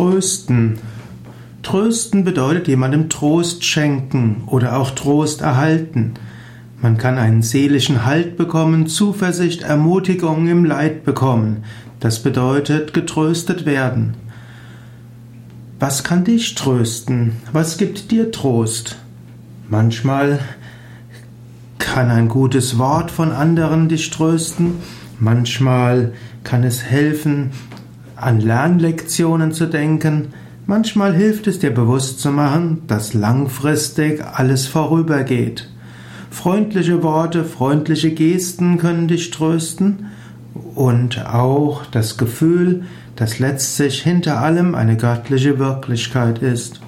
Trösten. Trösten bedeutet jemandem Trost schenken oder auch Trost erhalten. Man kann einen seelischen Halt bekommen, Zuversicht, Ermutigung im Leid bekommen. Das bedeutet getröstet werden. Was kann dich trösten? Was gibt dir Trost? Manchmal kann ein gutes Wort von anderen dich trösten. Manchmal kann es helfen, an Lernlektionen zu denken. Manchmal hilft es dir bewusst zu machen, dass langfristig alles vorübergeht. Freundliche Worte, freundliche Gesten können dich trösten und auch das Gefühl, dass letztlich hinter allem eine göttliche Wirklichkeit ist.